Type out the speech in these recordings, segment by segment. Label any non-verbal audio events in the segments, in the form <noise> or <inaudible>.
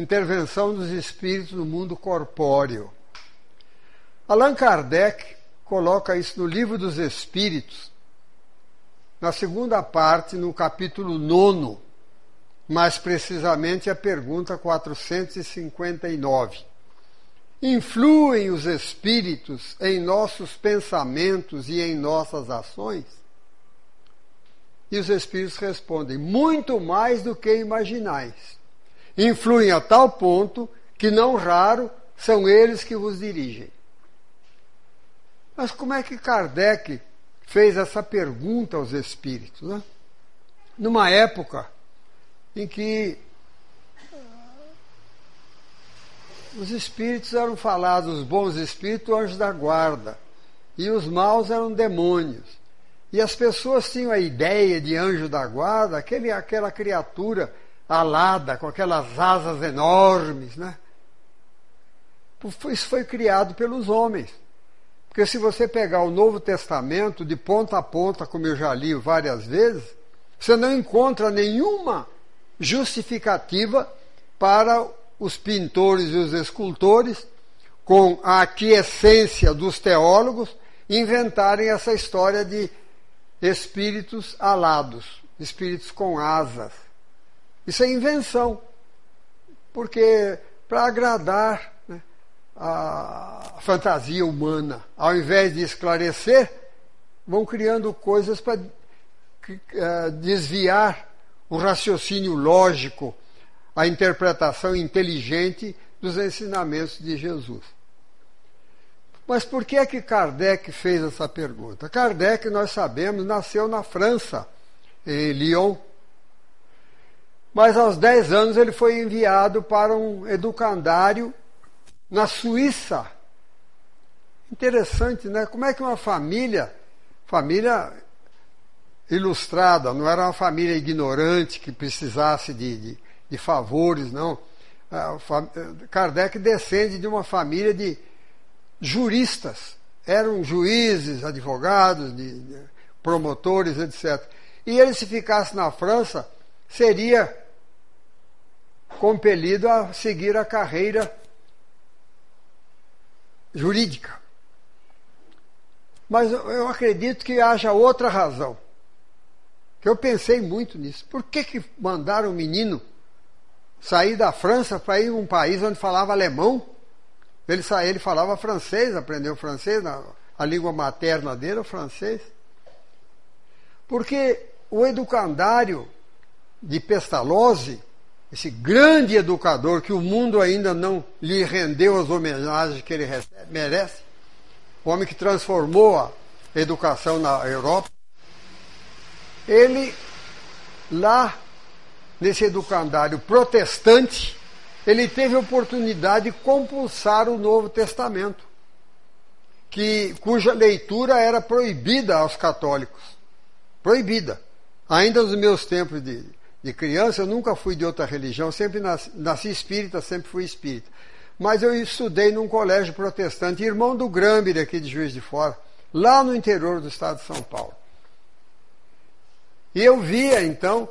intervenção dos espíritos no mundo corpóreo. Allan Kardec coloca isso no Livro dos Espíritos, na segunda parte, no capítulo 9, mais precisamente a pergunta 459. Influem os espíritos em nossos pensamentos e em nossas ações? E os espíritos respondem: muito mais do que imaginais. Influem a tal ponto que, não raro, são eles que vos dirigem. Mas como é que Kardec fez essa pergunta aos espíritos? Né? Numa época em que os espíritos eram falados, os bons espíritos, anjos da guarda, e os maus eram demônios. E as pessoas tinham a ideia de anjo da guarda, aquele, aquela criatura alada, com aquelas asas enormes, né? Isso foi criado pelos homens. Porque se você pegar o Novo Testamento de ponta a ponta, como eu já li várias vezes, você não encontra nenhuma justificativa para os pintores e os escultores, com a aquiescência dos teólogos, inventarem essa história de espíritos alados, espíritos com asas. Isso é invenção, porque para agradar né, a fantasia humana, ao invés de esclarecer, vão criando coisas para uh, desviar o raciocínio lógico a interpretação inteligente dos ensinamentos de Jesus. Mas por que é que Kardec fez essa pergunta? Kardec, nós sabemos, nasceu na França, em Lyon. Mas aos 10 anos ele foi enviado para um educandário na Suíça. Interessante, né? Como é que uma família, família ilustrada, não era uma família ignorante que precisasse de, de de favores, não. Kardec descende de uma família de juristas. Eram juízes, advogados, de, promotores, etc. E ele, se ficasse na França, seria compelido a seguir a carreira jurídica. Mas eu acredito que haja outra razão. Que eu pensei muito nisso. Por que, que mandaram o menino sair da França para ir a um país onde falava alemão. Ele, ele falava francês, aprendeu francês, a língua materna dele o francês. Porque o educandário de Pestalozzi, esse grande educador que o mundo ainda não lhe rendeu as homenagens que ele recebe, merece, o homem que transformou a educação na Europa, ele lá nesse educandário protestante, ele teve oportunidade de compulsar o Novo Testamento, que, cuja leitura era proibida aos católicos. Proibida. Ainda nos meus tempos de, de criança, eu nunca fui de outra religião, sempre nasci, nasci espírita, sempre fui espírita. Mas eu estudei num colégio protestante, irmão do Gramber, aqui de Juiz de Fora, lá no interior do estado de São Paulo. E eu via, então,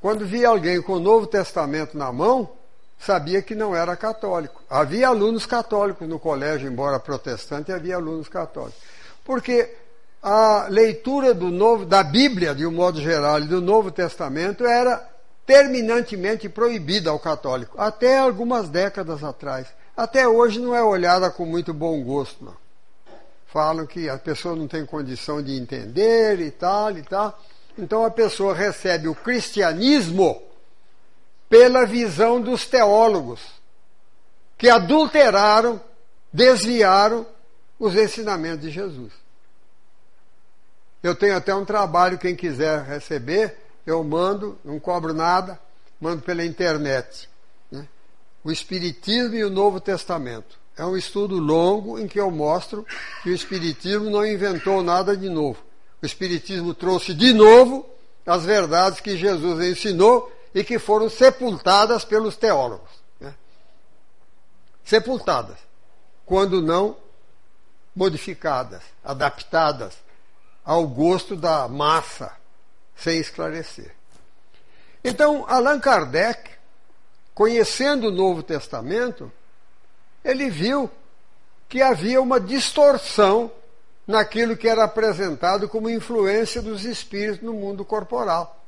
quando via alguém com o Novo Testamento na mão, sabia que não era católico. Havia alunos católicos no colégio, embora protestante, havia alunos católicos. Porque a leitura do novo, da Bíblia, de um modo geral, e do Novo Testamento era terminantemente proibida ao católico, até algumas décadas atrás. Até hoje não é olhada com muito bom gosto, não. Falam que a pessoa não tem condição de entender e tal e tal. Então a pessoa recebe o cristianismo pela visão dos teólogos, que adulteraram, desviaram os ensinamentos de Jesus. Eu tenho até um trabalho, quem quiser receber, eu mando, não cobro nada, mando pela internet. Né? O Espiritismo e o Novo Testamento. É um estudo longo em que eu mostro que o Espiritismo não inventou nada de novo o Espiritismo trouxe de novo as verdades que Jesus ensinou e que foram sepultadas pelos teólogos. Né? Sepultadas, quando não modificadas, adaptadas ao gosto da massa, sem esclarecer. Então, Allan Kardec conhecendo o Novo Testamento, ele viu que havia uma distorção naquilo que era apresentado como influência dos espíritos no mundo corporal.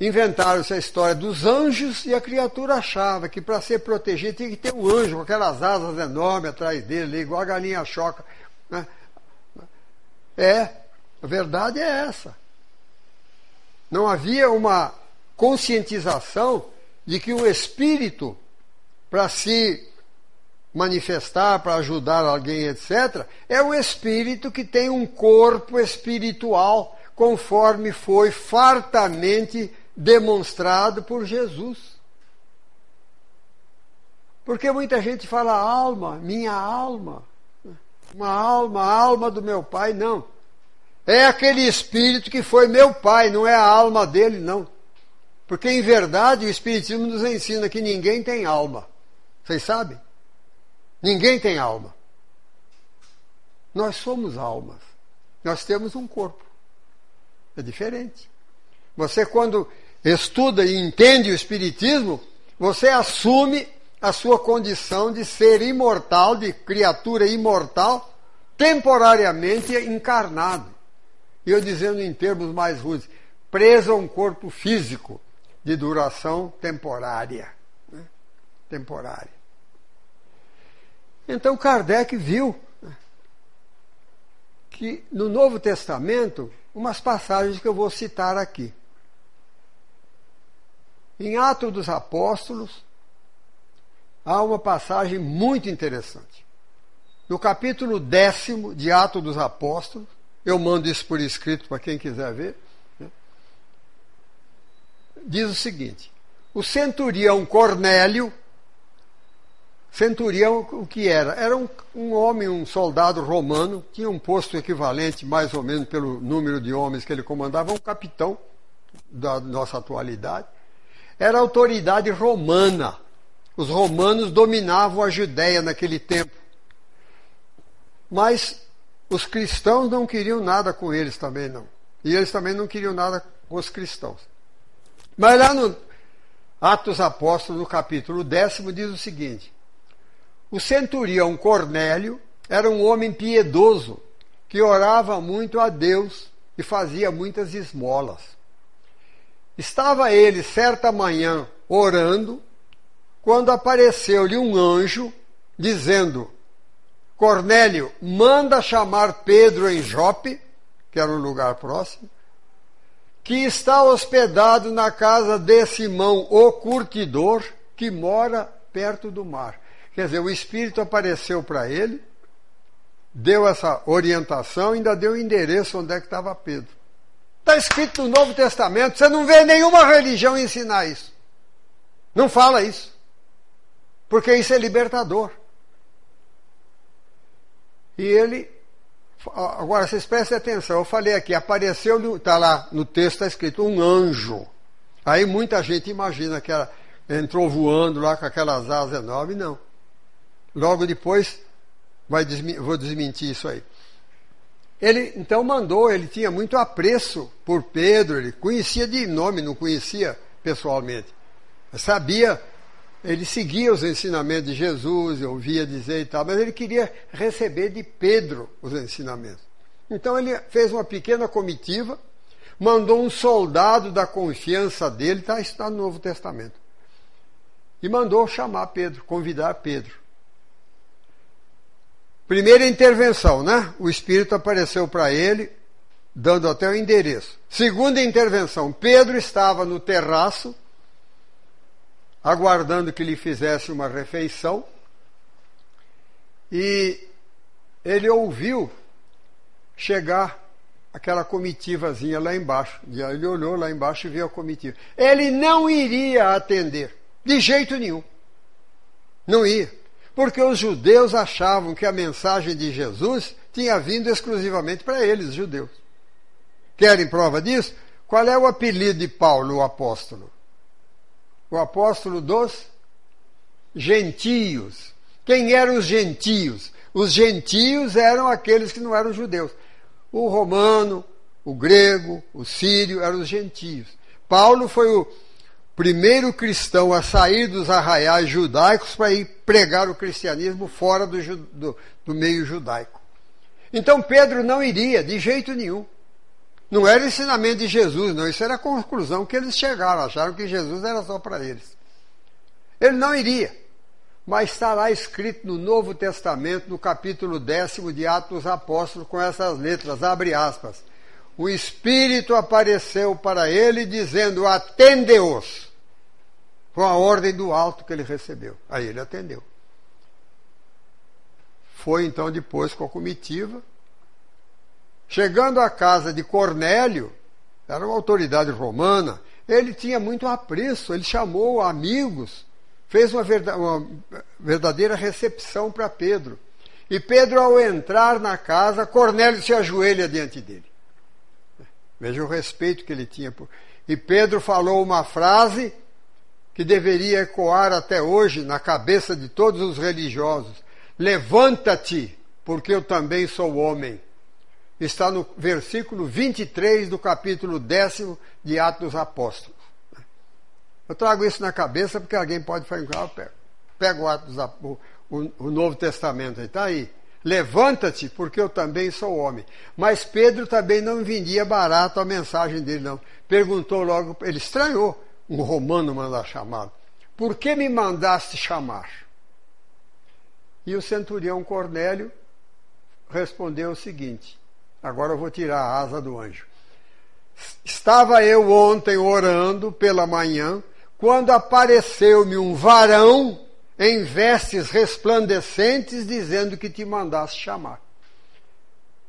Inventaram-se a história dos anjos e a criatura achava que para ser protegido tinha que ter um anjo com aquelas asas enormes atrás dele, igual a galinha choca. Né? É, a verdade é essa. Não havia uma conscientização de que o espírito, para se manifestar, para ajudar alguém, etc., é o espírito que tem um corpo espiritual, conforme foi fartamente demonstrado por Jesus. Porque muita gente fala alma, minha alma, uma alma, a alma do meu pai, não. É aquele espírito que foi meu pai, não é a alma dele, não. Porque em verdade o Espiritismo nos ensina que ninguém tem alma. Vocês sabem? Ninguém tem alma. Nós somos almas. Nós temos um corpo. É diferente. Você, quando estuda e entende o Espiritismo, você assume a sua condição de ser imortal, de criatura imortal, temporariamente encarnado. E eu dizendo em termos mais rudes, preso a um corpo físico de duração temporária. Né? Temporária. Então Kardec viu né, que no Novo Testamento, umas passagens que eu vou citar aqui. Em Atos dos Apóstolos, há uma passagem muito interessante. No capítulo décimo de Atos dos Apóstolos, eu mando isso por escrito para quem quiser ver. Né? Diz o seguinte: o centurião Cornélio, centurião o que era? Era um, um homem, um soldado romano, tinha um posto equivalente, mais ou menos pelo número de homens que ele comandava, um capitão da nossa atualidade era autoridade romana. Os romanos dominavam a Judéia naquele tempo. Mas os cristãos não queriam nada com eles também, não. E eles também não queriam nada com os cristãos. Mas lá no Atos Apóstolos, no capítulo décimo, diz o seguinte: O centurião Cornélio era um homem piedoso que orava muito a Deus e fazia muitas esmolas. Estava ele certa manhã orando, quando apareceu-lhe um anjo dizendo: Cornélio, manda chamar Pedro em Jope, que era um lugar próximo, que está hospedado na casa de Simão, o curtidor, que mora perto do mar. Quer dizer, o Espírito apareceu para ele, deu essa orientação, ainda deu o endereço onde é que estava Pedro. Está escrito no Novo Testamento, você não vê nenhuma religião ensinar isso. Não fala isso. Porque isso é libertador. E ele. Agora, vocês prestem atenção, eu falei aqui, apareceu, está lá no texto, está escrito um anjo. Aí muita gente imagina que ela entrou voando lá com aquelas asas enormes. Não. Logo depois, vai vou desmentir isso aí. Ele então mandou, ele tinha muito apreço por Pedro, ele conhecia de nome, não conhecia pessoalmente. Sabia, ele seguia os ensinamentos de Jesus, ouvia dizer e tal, mas ele queria receber de Pedro os ensinamentos. Então ele fez uma pequena comitiva, mandou um soldado da confiança dele, tá, isso está no Novo Testamento, e mandou chamar Pedro, convidar Pedro. Primeira intervenção, né? O Espírito apareceu para ele, dando até o endereço. Segunda intervenção, Pedro estava no terraço, aguardando que lhe fizesse uma refeição, e ele ouviu chegar aquela comitivazinha lá embaixo. E ele olhou lá embaixo e viu a comitiva. Ele não iria atender, de jeito nenhum. Não ia. Porque os judeus achavam que a mensagem de Jesus tinha vindo exclusivamente para eles, judeus. Querem prova disso? Qual é o apelido de Paulo, o apóstolo? O apóstolo dos gentios. Quem eram os gentios? Os gentios eram aqueles que não eram judeus. O romano, o grego, o sírio eram os gentios. Paulo foi o, primeiro cristão a sair dos arraiais judaicos para ir pregar o cristianismo fora do, do, do meio judaico. Então Pedro não iria de jeito nenhum. Não era ensinamento de Jesus, não. Isso era a conclusão que eles chegaram. Acharam que Jesus era só para eles. Ele não iria. Mas está lá escrito no Novo Testamento, no capítulo décimo de Atos dos Apóstolos, com essas letras, abre aspas. O Espírito apareceu para ele, dizendo: Atende-os. Foi a ordem do alto que ele recebeu. Aí ele atendeu. Foi então depois com a comitiva. Chegando à casa de Cornélio, era uma autoridade romana, ele tinha muito apreço, ele chamou amigos fez uma, verdadeira recepção para Pedro. E Pedro, ao entrar na casa, Cornélio se ajoelha diante dele. Veja o respeito que ele tinha. Por... E Pedro falou uma frase que deveria ecoar até hoje na cabeça de todos os religiosos: Levanta-te, porque eu também sou homem. Está no versículo 23 do capítulo 10 de Atos dos Apóstolos. Eu trago isso na cabeça porque alguém pode falar, ah, pega, o, Atos, o, o, Novo Testamento está aí. Levanta-te, porque eu também sou homem. Mas Pedro também não vendia barato a mensagem dele, não. Perguntou logo, ele estranhou um romano mandar chamá-lo. Por que me mandaste chamar? E o centurião Cornélio respondeu o seguinte: agora eu vou tirar a asa do anjo. Estava eu ontem orando pela manhã quando apareceu-me um varão em vestes resplandecentes, dizendo que te mandasse chamar.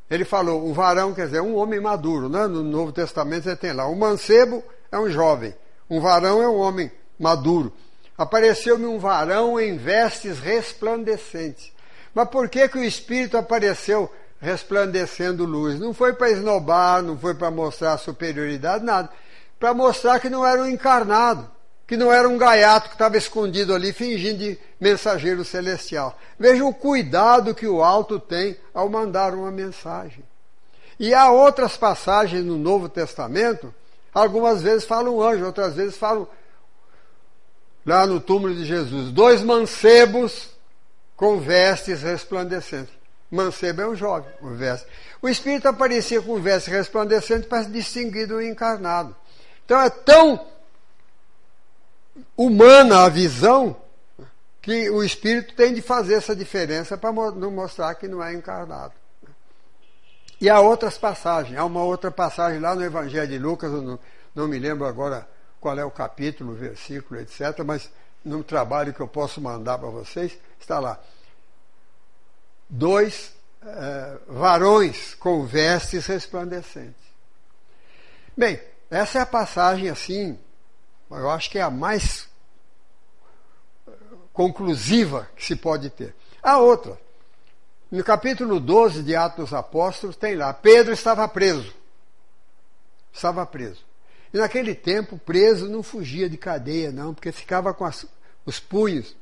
Ele falou, um varão quer dizer um homem maduro, né? No Novo Testamento você tem lá. Um mancebo é um jovem, um varão é um homem maduro. Apareceu-me um varão em vestes resplandecentes. Mas por que, que o Espírito apareceu resplandecendo luz? Não foi para esnobar, não foi para mostrar superioridade, nada. Para mostrar que não era um encarnado que não era um gaiato que estava escondido ali fingindo de mensageiro celestial. Veja o cuidado que o alto tem ao mandar uma mensagem. E há outras passagens no Novo Testamento, algumas vezes falam um anjo, outras vezes falam lá no túmulo de Jesus, dois mancebos com vestes resplandecentes. Mancebo é um jovem, com veste. O Espírito aparecia com vestes resplandecentes para se distinguir do encarnado. Então é tão humana a visão que o espírito tem de fazer essa diferença para mostrar que não é encarnado. E há outras passagens, há uma outra passagem lá no Evangelho de Lucas, eu não, não me lembro agora qual é o capítulo, o versículo, etc., mas num trabalho que eu posso mandar para vocês, está lá. Dois é, varões com vestes resplandecentes. Bem, essa é a passagem assim eu acho que é a mais conclusiva que se pode ter. A outra, no capítulo 12 de Atos dos Apóstolos, tem lá: Pedro estava preso. Estava preso. E naquele tempo, preso não fugia de cadeia, não, porque ficava com as, os punhos,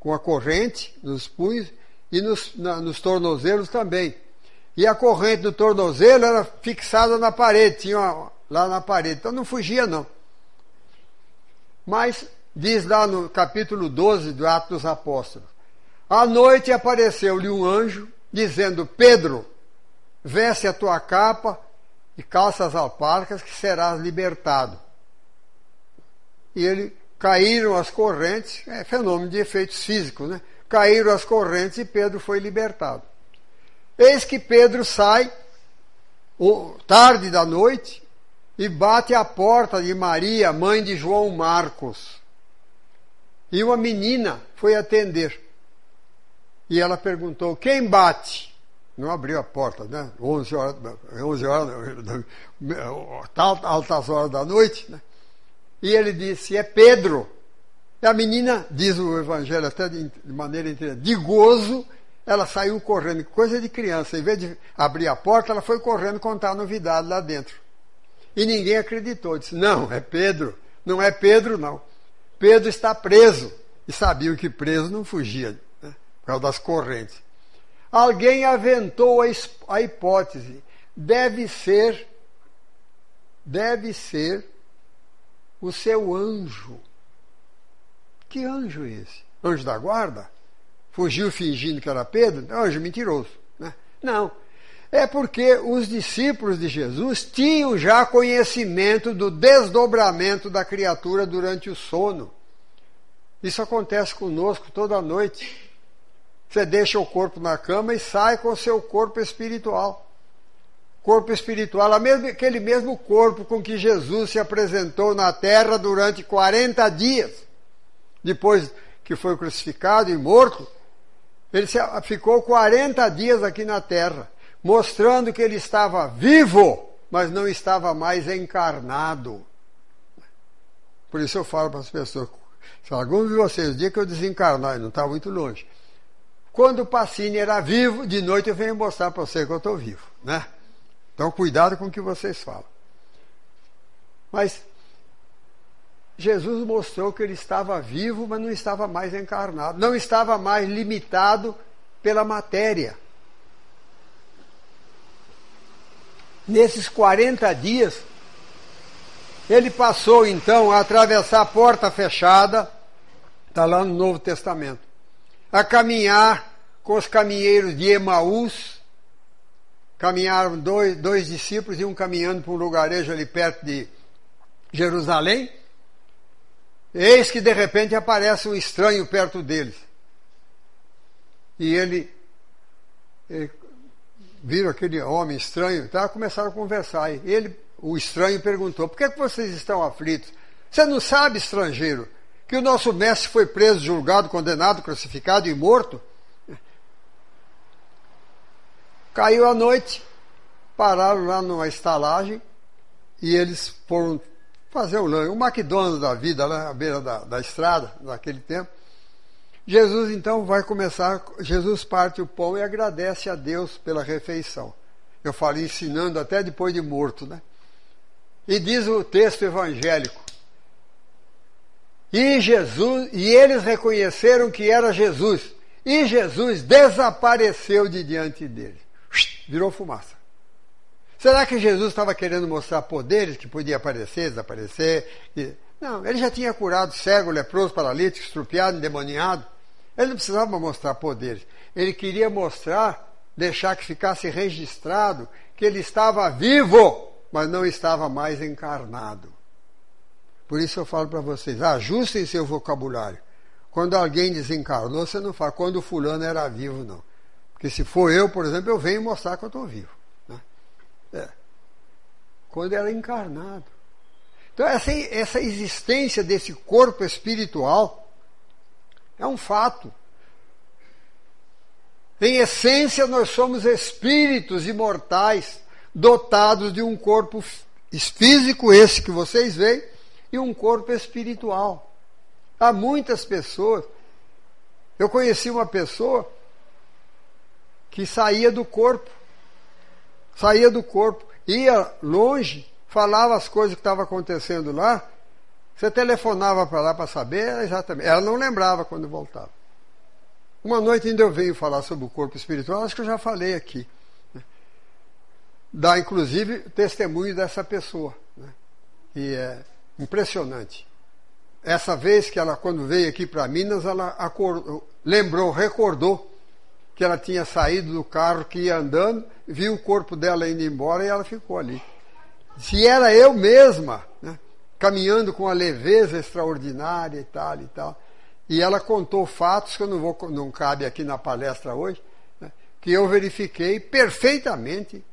com a corrente nos punhos e nos, na, nos tornozelos também. E a corrente do tornozelo era fixada na parede, tinha uma, lá na parede. Então não fugia, não. Mas diz lá no capítulo 12 do Atos dos Apóstolos: À noite apareceu-lhe um anjo, dizendo: Pedro, veste a tua capa e calça as alparcas, que serás libertado. E ele caíram as correntes, é fenômeno de efeitos físicos, né? Caíram as correntes e Pedro foi libertado. Eis que Pedro sai, tarde da noite, e bate à porta de Maria, mãe de João Marcos. E uma menina foi atender. E ela perguntou: Quem bate? Não abriu a porta, né? 11 horas, 11 horas <laughs> altas horas da noite. Né? E ele disse: É Pedro. E a menina, diz o Evangelho até de, maneira inteira, de gozo, ela saiu correndo, coisa de criança. Em vez de abrir a porta, ela foi correndo contar a novidade lá dentro. E ninguém acreditou. Disse: Não, é Pedro. Não é Pedro, não. Pedro está preso. E sabiam que preso não fugia, né, por causa das correntes. Alguém aventou a hipótese. Deve ser, deve ser o seu anjo. Que anjo é esse? Anjo da guarda? Fugiu fingindo que era Pedro? Anjo mentiroso. Né? Não. É porque os discípulos de Jesus tinham já conhecimento do desdobramento da criatura durante o sono. Isso acontece conosco toda noite. Você deixa o corpo na cama e sai com o seu corpo espiritual. Corpo espiritual, aquele mesmo corpo com que Jesus se apresentou na terra durante 40 dias, depois que foi crucificado e morto. Ele ficou 40 dias aqui na terra, mostrando que ele estava vivo, mas não estava mais encarnado. Por isso eu falo para as pessoas: se algum de vocês, o dia que eu desencarnar, não está muito longe, quando o Pacini era vivo, de noite eu venho mostrar para você que eu estou vivo. Né? Então, cuidado com o que vocês falam. Mas Jesus mostrou que ele estava vivo, mas não estava mais encarnado, não estava mais limitado pela matéria. Nesses 40 dias, ele passou então a atravessar a porta fechada, está lá no Novo Testamento a caminhar com os caminheiros de Emaús. Caminharam dois, dois discípulos, um caminhando para um lugarejo ali perto de Jerusalém. Eis que de repente aparece um estranho perto deles. E ele, ele viram aquele homem estranho, tá? começaram a conversar. E ele, o estranho, perguntou: Por que, que vocês estão aflitos? Você não sabe, estrangeiro, que o nosso mestre foi preso, julgado, condenado, crucificado e morto. Caiu a noite, pararam lá numa estalagem e eles foram fazer o lanche, o McDonald's da vida, lá à beira da, da estrada, naquele tempo. Jesus então vai começar, Jesus parte o pão e agradece a Deus pela refeição. Eu falei ensinando até depois de morto, né? E diz o texto evangélico: e Jesus, e eles reconheceram que era Jesus. E Jesus desapareceu de diante dele. Virou fumaça. Será que Jesus estava querendo mostrar poderes que podia aparecer, desaparecer? Não, ele já tinha curado cego, leproso, paralítico, estrupiado, endemoniado. Ele não precisava mostrar poderes. Ele queria mostrar, deixar que ficasse registrado que ele estava vivo, mas não estava mais encarnado. Por isso eu falo para vocês, ajustem seu vocabulário. Quando alguém desencarnou, você não fala quando fulano era vivo, não. Porque se for eu, por exemplo, eu venho mostrar que eu estou vivo. É. Quando era encarnado. Então, essa, essa existência desse corpo espiritual é um fato. Em essência, nós somos espíritos imortais, dotados de um corpo físico, esse que vocês veem, e um corpo espiritual. Há muitas pessoas. Eu conheci uma pessoa que saía do corpo, saía do corpo, ia longe, falava as coisas que estavam acontecendo lá. Você telefonava para lá para saber exatamente. Ela não lembrava quando voltava. Uma noite ainda eu venho falar sobre o corpo espiritual, acho que eu já falei aqui. Né? Dá inclusive testemunho dessa pessoa. Né? E é, Impressionante. Essa vez que ela, quando veio aqui para Minas, ela acordou, lembrou, recordou que ela tinha saído do carro que ia andando, viu o corpo dela indo embora e ela ficou ali. Se era eu mesma, né, caminhando com uma leveza extraordinária e tal e tal. E ela contou fatos que eu não vou, não cabe aqui na palestra hoje, né, que eu verifiquei perfeitamente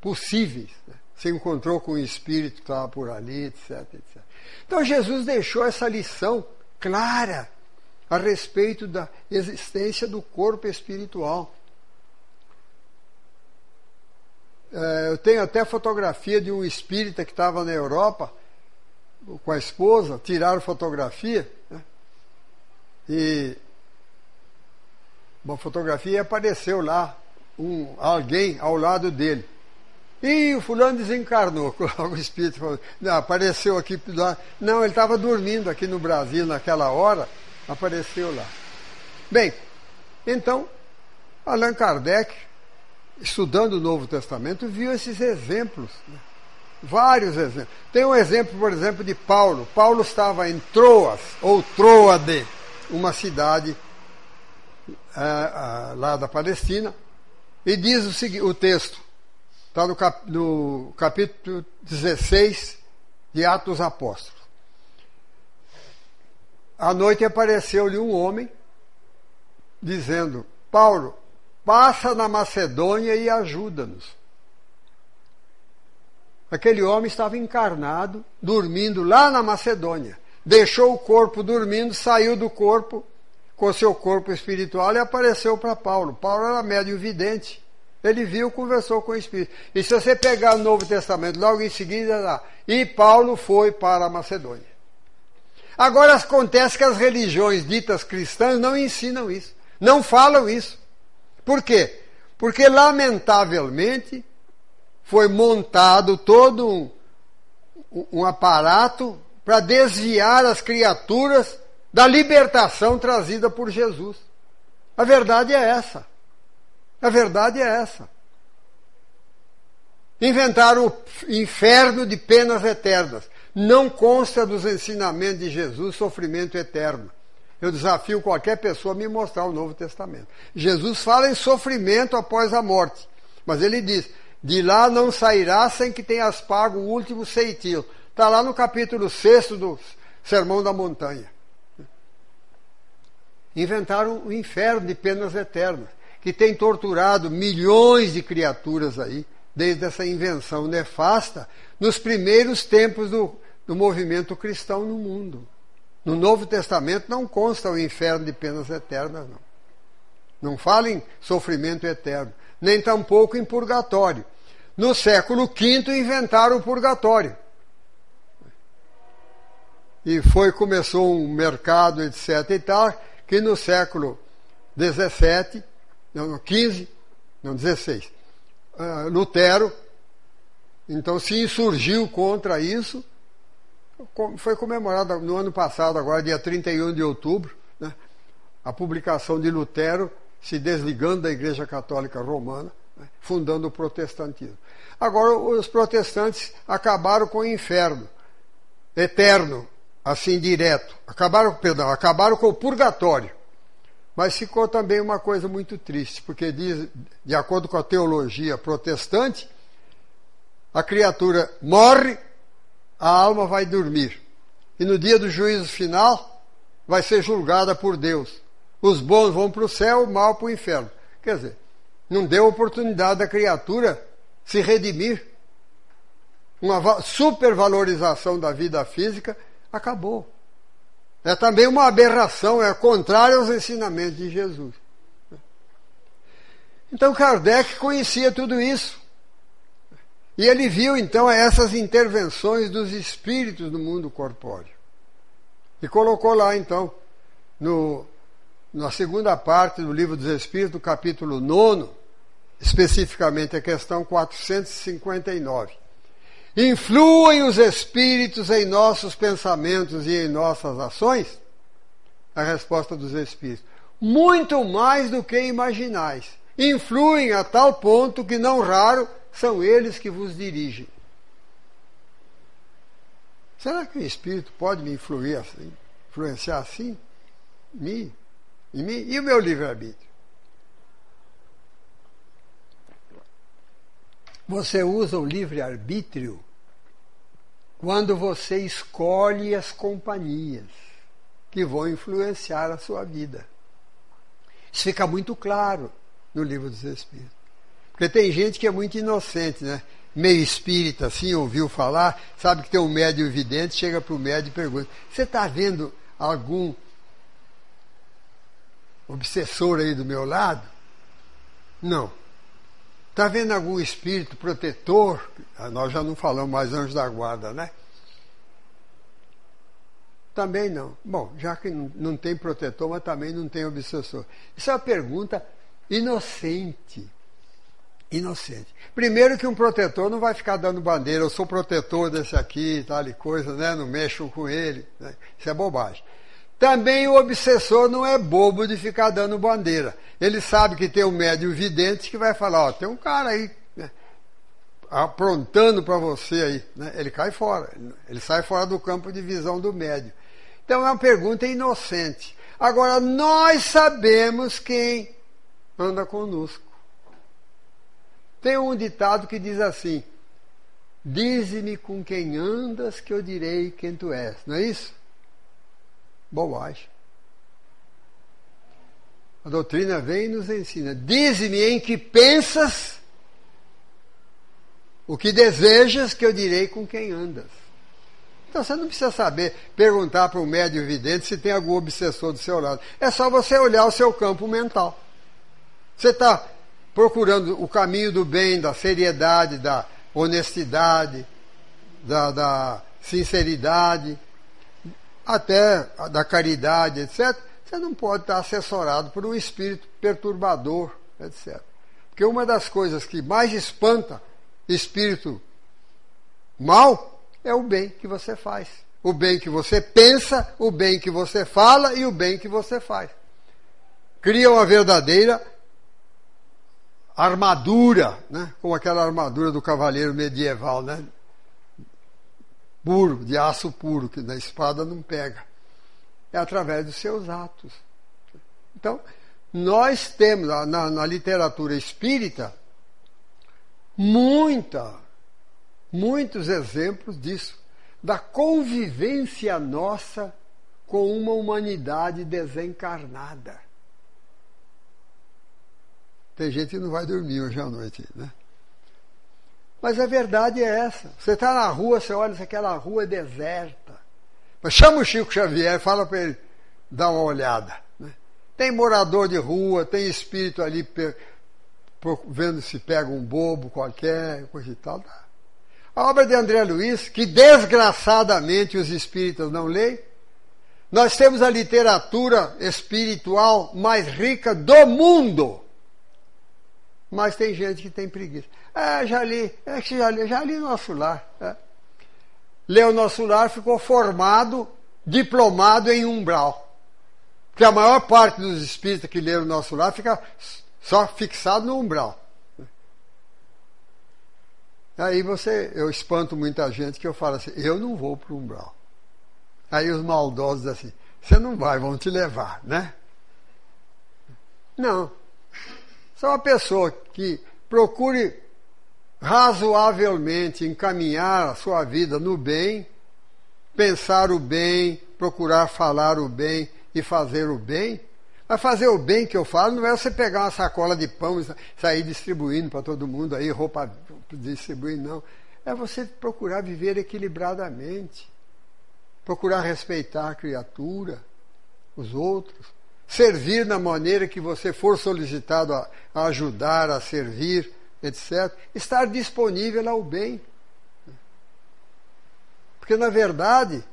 possíveis. Né se encontrou com o espírito que estava por ali, etc, etc. Então Jesus deixou essa lição clara a respeito da existência do corpo espiritual. É, eu tenho até fotografia de um espírita que estava na Europa com a esposa, tiraram fotografia, né? e uma fotografia apareceu lá um, alguém ao lado dele. E o fulano desencarnou. <laughs> O espírito falou, não, apareceu aqui. Não, ele estava dormindo aqui no Brasil naquela hora, apareceu lá. Bem, então, Allan Kardec, estudando o Novo Testamento, viu esses exemplos. Né? Vários exemplos. Tem um exemplo, por exemplo, de Paulo. Paulo estava em Troas, ou Troade, uma cidade é, lá da Palestina, e diz o, seguinte, o texto, está no, cap, no capítulo 16 de Atos Apóstolos. À noite apareceu-lhe um homem dizendo: Paulo, passa na Macedônia e ajuda-nos. Aquele homem estava encarnado, dormindo lá na Macedônia. Deixou o corpo dormindo, saiu do corpo com seu corpo espiritual e apareceu para Paulo. Paulo era médio vidente. Ele viu, conversou com o Espírito. E se você pegar o Novo Testamento, logo em seguida lá, e Paulo foi para a Macedônia. Agora acontece que as religiões ditas cristãs não ensinam isso, não falam isso. Por quê? Porque, lamentavelmente, foi montado todo um, um aparato para desviar as criaturas da libertação trazida por Jesus. A verdade é essa. A verdade é essa. Inventaram o inferno de penas eternas. Não consta dos ensinamentos de Jesus sofrimento eterno. Eu desafio qualquer pessoa a me mostrar o Novo Testamento. Jesus fala em sofrimento após a morte. Mas ele diz: de lá não sairá sem que tenhas pago o último ceitil. Está lá no capítulo 6 do Sermão da Montanha. Inventaram o inferno de penas eternas, que tem torturado milhões de criaturas aí, desde essa invenção nefasta, nos primeiros tempos do, do movimento cristão no mundo. No Novo Testamento não consta o inferno de penas eternas, não. Não fala em sofrimento eterno, nem tampouco em purgatório. No século V inventaram o purgatório. E foi, começou um mercado, etc. e tal, que no século XVII, não, XV, não, XVI, uh, Lutero, então se insurgiu contra isso, foi comemorado no ano passado, agora dia 31 de outubro, né, a publicação de Lutero se desligando da Igreja Católica Romana, né, fundando o protestantismo. Agora, os protestantes acabaram com o inferno eterno, assim direto. Acabaram, perdão, acabaram com o purgatório. Mas ficou também uma coisa muito triste, porque diz, de acordo com a teologia protestante, a criatura morre, a alma vai dormir. E no dia do juízo final, vai ser julgada por Deus. Os bons vão para o céu, o mal para o inferno. Quer dizer, não deu oportunidade da criatura se redimir. Uma supervalorização da vida física acabou. É também uma aberração, é contrário aos ensinamentos de Jesus. Então Kardec conhecia tudo isso. E ele viu então essas intervenções dos espíritos no mundo corpóreo. E colocou lá então, no, na segunda parte do livro dos Espíritos, capítulo 9, especificamente a questão 459. Influem os espíritos em nossos pensamentos e em nossas ações? A resposta dos espíritos: muito mais do que imaginais. Influem a tal ponto que, não raro, são eles que vos dirigem. Será que o espírito pode me influir assim, influenciar assim? Me? Em mim? E o meu livre-arbítrio? Você usa o livre-arbítrio quando você escolhe as companhias que vão influenciar a sua vida. Isso fica muito claro no livro dos Espíritos. Porque tem gente que é muito inocente, né? Meio espírita, assim, ouviu falar, sabe que tem um médium evidente, chega para o médium e pergunta: Você está vendo algum obsessor aí do meu lado? Não. Está vendo algum espírito protetor? Ah, nós já não falamos mais anjos da guarda, né? Também não. Bom, já que não tem protetor, mas também não tem obsessor. Isso é uma pergunta inocente. Inocente. Primeiro que um protetor não vai ficar dando bandeira, eu sou protetor desse aqui, tal e coisa, né? Não mexam com ele. Né? Isso é bobagem. Também o obsessor não é bobo de ficar dando bandeira. Ele sabe que tem um médium vidente que vai falar, ó, tem um cara aí. Né? aprontando para você aí, né? ele cai fora, ele sai fora do campo de visão do médio. Então é uma pergunta inocente. Agora, nós sabemos quem anda conosco. Tem um ditado que diz assim: Dize-me com quem andas, que eu direi quem tu és. Não é isso? Bobagem. A doutrina vem e nos ensina: Dize-me em que pensas, o que desejas, que eu direi com quem andas. Então você não precisa saber, perguntar para um médio vidente se tem algum obsessor do seu lado. É só você olhar o seu campo mental. Você está procurando o caminho do bem, da seriedade, da honestidade, da, da sinceridade, até da caridade, etc. Você não pode estar assessorado por um espírito perturbador, etc. Porque uma das coisas que mais espanta espírito mal é o bem que você faz. O bem que você pensa, o bem que você fala e o bem que você faz. Cria uma verdadeira armadura, né? como aquela armadura do cavaleiro medieval, né? puro, de aço puro, que na espada não pega. É através dos seus atos. Então, nós temos na, na literatura espírita muita muitos exemplos disso, da convivência nossa com uma humanidade desencarnada. Tem gente que não vai dormir hoje à noite, né? Mas a verdade é essa. Você está na rua, você olha, aquela rua é deserta. Mas chama o Chico Xavier, fala para ele dar uma olhada. Né? Tem morador de rua, tem espírito ali vendo se pega um bobo qualquer, coisa e tal. A obra de André Luiz, que desgraçadamente os espíritas não leem, nós temos a literatura espiritual mais rica do mundo. Mas tem gente que tem preguiça. É, já li, é que já li, já li Nosso Lar. É. Leu Nosso Lar, ficou formado, diplomado em umbral. Porque a maior parte dos espíritas que leram Nosso Lar fica só fixado no umbral. Aí você, eu espanto muita gente que eu falo assim, eu não vou para o umbral. Aí os maldosos assim, você não vai, vão te levar, né? Não. Só uma pessoa que procure razoavelmente encaminhar a sua vida no bem, pensar o bem, procurar falar o bem e fazer o bem, mas fazer o bem que eu falo não é você pegar uma sacola de pão e sair distribuindo para todo mundo aí, roupa distribuindo, não. É você procurar viver equilibradamente. Procurar respeitar a criatura, os outros. Servir na maneira que você for solicitado a, ajudar, a servir, etc. Estar disponível ao bem. Porque, na verdade,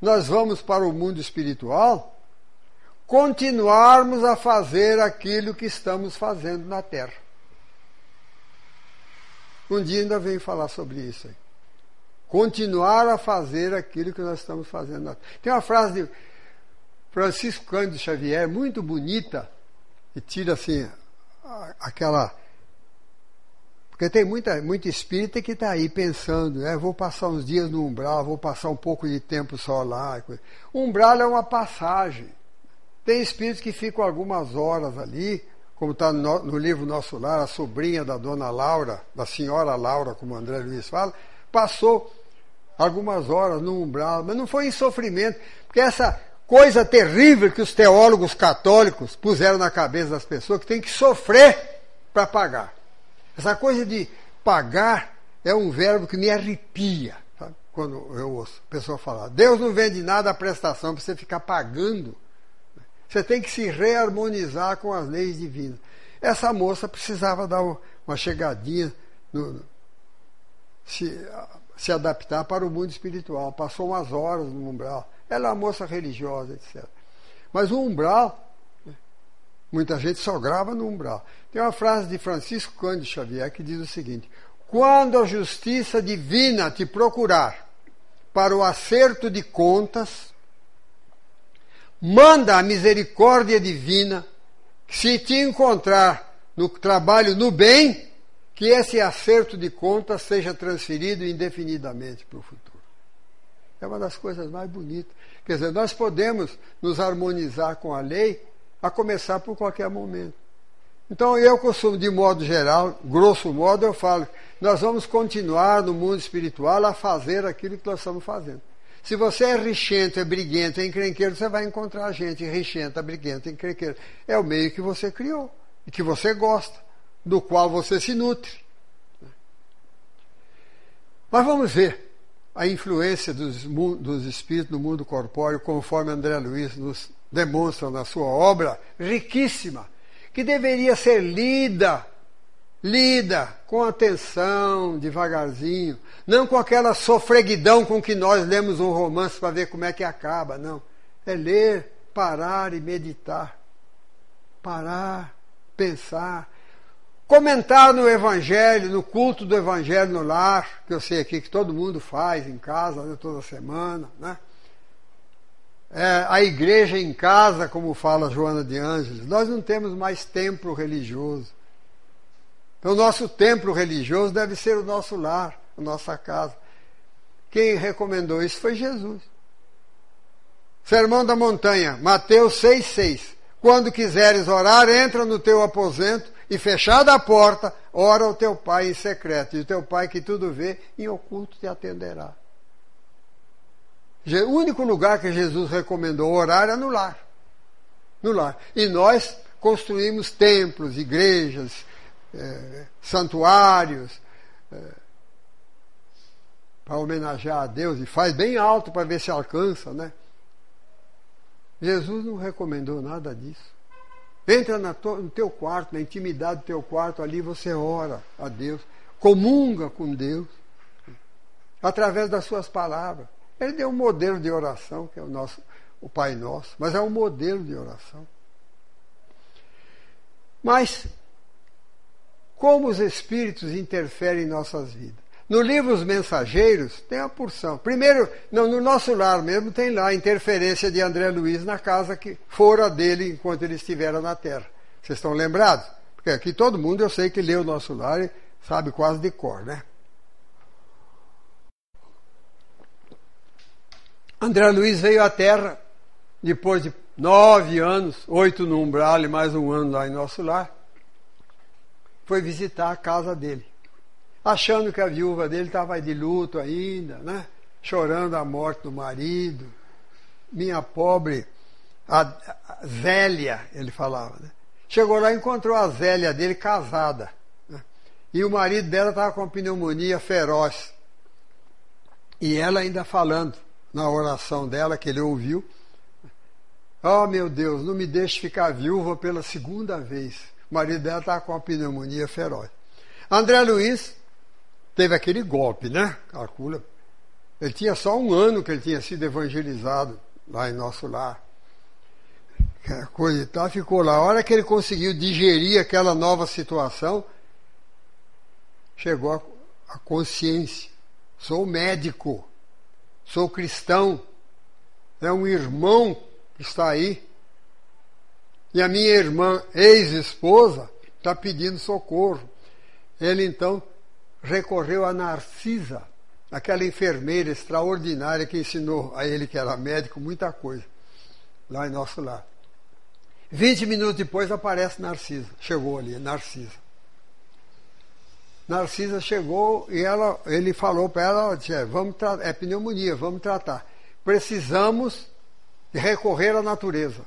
nós vamos para o mundo espiritual continuarmos a fazer aquilo que estamos fazendo na Terra. Um dia ainda venho falar sobre isso aí. Continuar a fazer aquilo que nós estamos fazendo na Terra. Tem uma frase de Francisco Cândido Xavier, muito bonita, e tira assim aquela. Porque tem muita, muita espírita que está aí pensando, né? vou passar uns dias no umbral, vou passar um pouco de tempo só lá. Umbral é uma passagem. Tem espíritos que ficam algumas horas ali, como está no, no, livro Nosso Lar, a sobrinha da dona Laura, da senhora Laura, como André Luiz fala, passou algumas horas no umbral, mas não foi em sofrimento, porque essa coisa terrível que os teólogos católicos puseram na cabeça das pessoas, que tem que sofrer para pagar. Essa coisa de pagar é um verbo que me arrepia, sabe? quando eu ouço a pessoa falar. Deus não vende nada a prestação para você ficar pagando você tem que se reharmonizar com as leis divinas. Essa moça precisava dar uma chegadinha, no, se, se adaptar para o mundo espiritual. Passou umas horas no umbral. Ela é uma moça religiosa, etc. Mas o umbral, muita gente só grava no umbral. Tem uma frase de Francisco Cândido Xavier que diz o seguinte: Quando a justiça divina te procurar para o acerto de contas, manda a misericórdia divina que se te encontrar no trabalho no bem, que esse acerto de contas seja transferido indefinidamente para o futuro. É uma das coisas mais bonitas. Quer dizer, nós podemos nos harmonizar com a lei, a começar por qualquer momento. Então, eu costumo, de modo geral, grosso modo, eu falo, nós vamos continuar no mundo espiritual a fazer aquilo que nós estamos fazendo. Se você é richento, é briguento, é encrenqueiro, você vai encontrar gente richenta, briguenta, encrenqueiro. É o meio que você criou e que você gosta, do qual você se nutre. Mas vamos ver a influência dos, dos espíritos no mundo corpóreo, conforme André Luiz nos demonstra na sua obra riquíssima que deveria ser lida, lida com atenção, devagarzinho, não com aquela sofreguidão com que nós lemos um romance para ver como é que acaba, não. É ler, parar e meditar. Parar, pensar. Comentar no Evangelho, no culto do Evangelho no lar, que eu sei aqui que todo mundo faz em casa, né, toda semana, né? é, a igreja em casa, como fala Joana de Ângeles, nós não temos mais templo religioso. Então, nosso templo religioso deve ser o nosso lar, a nossa casa. Quem recomendou isso foi Jesus. Sermão da Montanha, Mateus 6,6. Quando quiseres orar, entra no teu aposento e, fechada a porta, ora ao teu pai em secreto. E o teu pai que tudo vê, em oculto te atenderá. O único lugar que Jesus recomendou orar era no lar. No lar. E nós construímos templos, igrejas, é, santuários, é, para homenagear a Deus, e faz bem alto para ver se alcança, né? Jesus não recomendou nada disso. Entra no teu quarto, na intimidade do teu quarto, ali você ora a Deus, comunga com Deus, através das suas palavras. Ele deu um modelo de oração, que é o nosso o Pai Nosso, mas é um modelo de oração. Mas como os espíritos interferem em nossas vidas? No livro Os Mensageiros tem a porção. Primeiro, não, no nosso lar mesmo tem lá a interferência de André Luiz na casa que fora dele enquanto ele estivera na Terra. Vocês estão lembrados? Porque aqui todo mundo eu sei que lê o nosso lar e sabe quase de cor, né? André Luiz veio à Terra depois de nove anos, oito no umbral e mais um ano lá em nosso lar. Foi visitar a casa dele, achando que a viúva dele estava de luto ainda, né? chorando a morte do marido. Minha pobre a, a Zélia, ele falava. Né? Chegou lá e encontrou a Zélia dele casada. Né? E o marido dela estava com pneumonia feroz. E ela ainda falando na oração dela, que ele ouviu. Oh, meu Deus, não me deixe ficar viúva pela segunda vez. O marido dela está com uma pneumonia feroz. André Luiz teve aquele golpe, né? Calcula. Ele tinha só um ano que ele tinha sido evangelizado lá em nosso lar. Coisa e tal, ficou lá. A hora que ele conseguiu digerir aquela nova situação, chegou a, a consciência. Sou médico sou cristão, é um irmão que está aí. E a minha irmã, ex-esposa, está pedindo socorro. Ele então recorreu a Narcisa, aquela enfermeira extraordinária que ensinou a ele, que era médico, muita coisa, lá em nosso lar. Vinte minutos depois aparece Narcisa, chegou ali, Narcisa. Narcisa chegou e ela, ele falou para ela, disse, é, vamos é pneumonia, vamos tratar. Precisamos recorrer à natureza.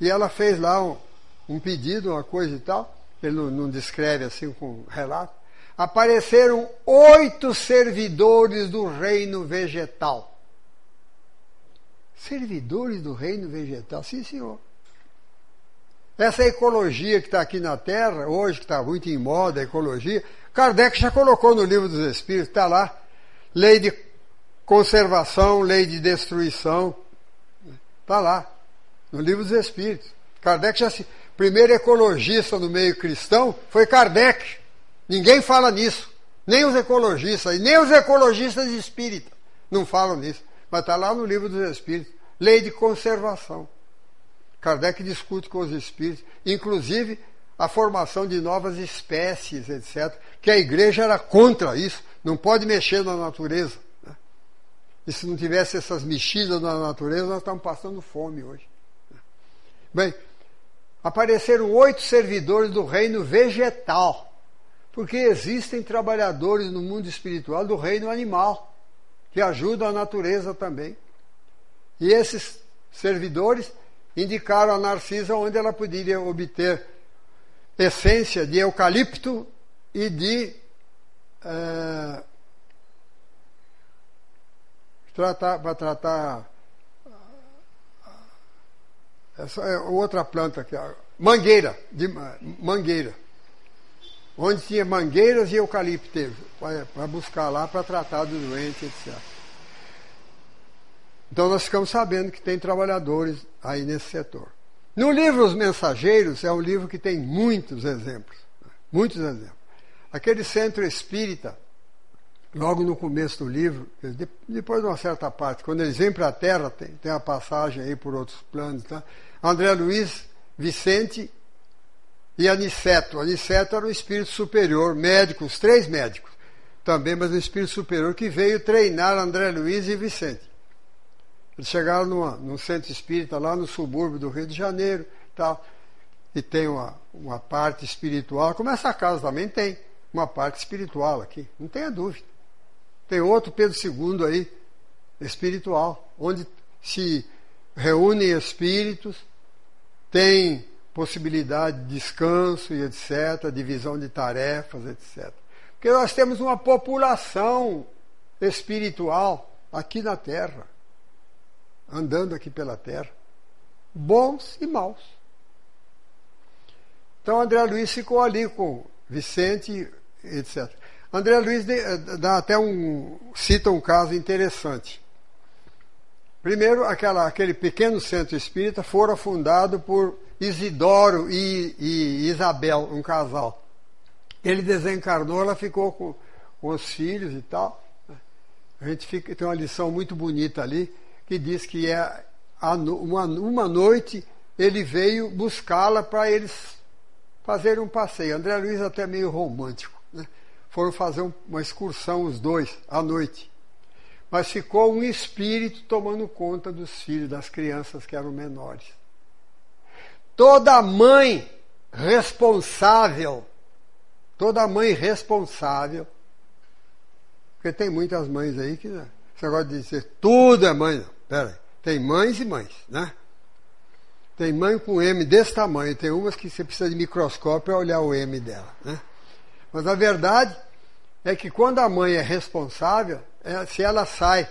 E ela fez lá um, um pedido, uma coisa e tal, ele não, não descreve assim com relato. Apareceram oito servidores do reino vegetal. Servidores do reino vegetal, sim senhor. Essa ecologia que está aqui na Terra, hoje que está muito em moda a ecologia, Kardec já colocou no livro dos Espíritos, está lá, lei de conservação, lei de destruição, está lá, no livro dos Espíritos. Kardec já se. Primeiro ecologista no meio cristão foi Kardec. Ninguém fala nisso. Nem os ecologistas, e nem os ecologistas espíritas não falam nisso. Mas está lá no livro dos Espíritos. Lei de conservação. Kardec discute com os espíritos, inclusive a formação de novas espécies, etc. Que a igreja era contra isso, não pode mexer na natureza. Né? E se não tivesse essas mexidas na natureza, nós estamos passando fome hoje. Né? Bem, apareceram oito servidores do reino vegetal, porque existem trabalhadores no mundo espiritual do reino animal, que ajudam a natureza também. E esses servidores indicaram a Narcisa onde ela poderia obter essência de eucalipto e de é, tratar, para tratar essa é outra planta aqui, mangueira, de mangueira. Onde tinha mangueiras e eucalipto, para buscar lá para tratar do doente, etc. Então nós ficamos sabendo que tem trabalhadores aí nesse setor. No livro Os Mensageiros é um livro que tem muitos exemplos, muitos exemplos. Aquele centro espírita, logo no começo do livro, depois de uma certa parte, quando eles vêm para a Terra, tem, tem a passagem aí por outros planos, tá? André Luiz, Vicente e Aniceto. Aniceto era o espírito superior, médico, os três médicos também, mas o espírito superior que veio treinar André Luiz e Vicente. Eles chegaram numa, num centro espírita lá no subúrbio do Rio de Janeiro tal, e tem uma, uma parte espiritual, como essa casa também tem uma parte espiritual aqui, não tenha dúvida. Tem outro Pedro II aí, espiritual, onde se reúnem espíritos, tem possibilidade de descanso e etc., divisão de tarefas, etc. Porque nós temos uma população espiritual aqui na Terra, andando aqui pela Terra, bons e maus. Então André Luiz ficou ali com Vicente, etc. André Luiz dá até um, cita um caso interessante. Primeiro, aquela, aquele pequeno centro espírita fora fundado por Isidoro e, e Isabel, um casal. Ele desencarnou, ela ficou com, com os filhos e tal. A gente fica, tem uma lição muito bonita ali, que diz que é uma, uma noite ele veio buscá-la para eles fazerem um passeio. André Luiz até meio romântico. Né? Foram fazer uma excursão os dois à noite mas ficou um espírito tomando conta dos filhos, das crianças que eram menores. Toda mãe responsável, toda mãe responsável, porque tem muitas mães aí que né, você gosta de dizer tudo é mãe, não. Pera aí. Tem mães e mães, né? Tem mãe com M desse tamanho, tem umas que você precisa de microscópio para olhar o M dela, né? Mas a verdade é que quando a mãe é responsável, é, se ela sai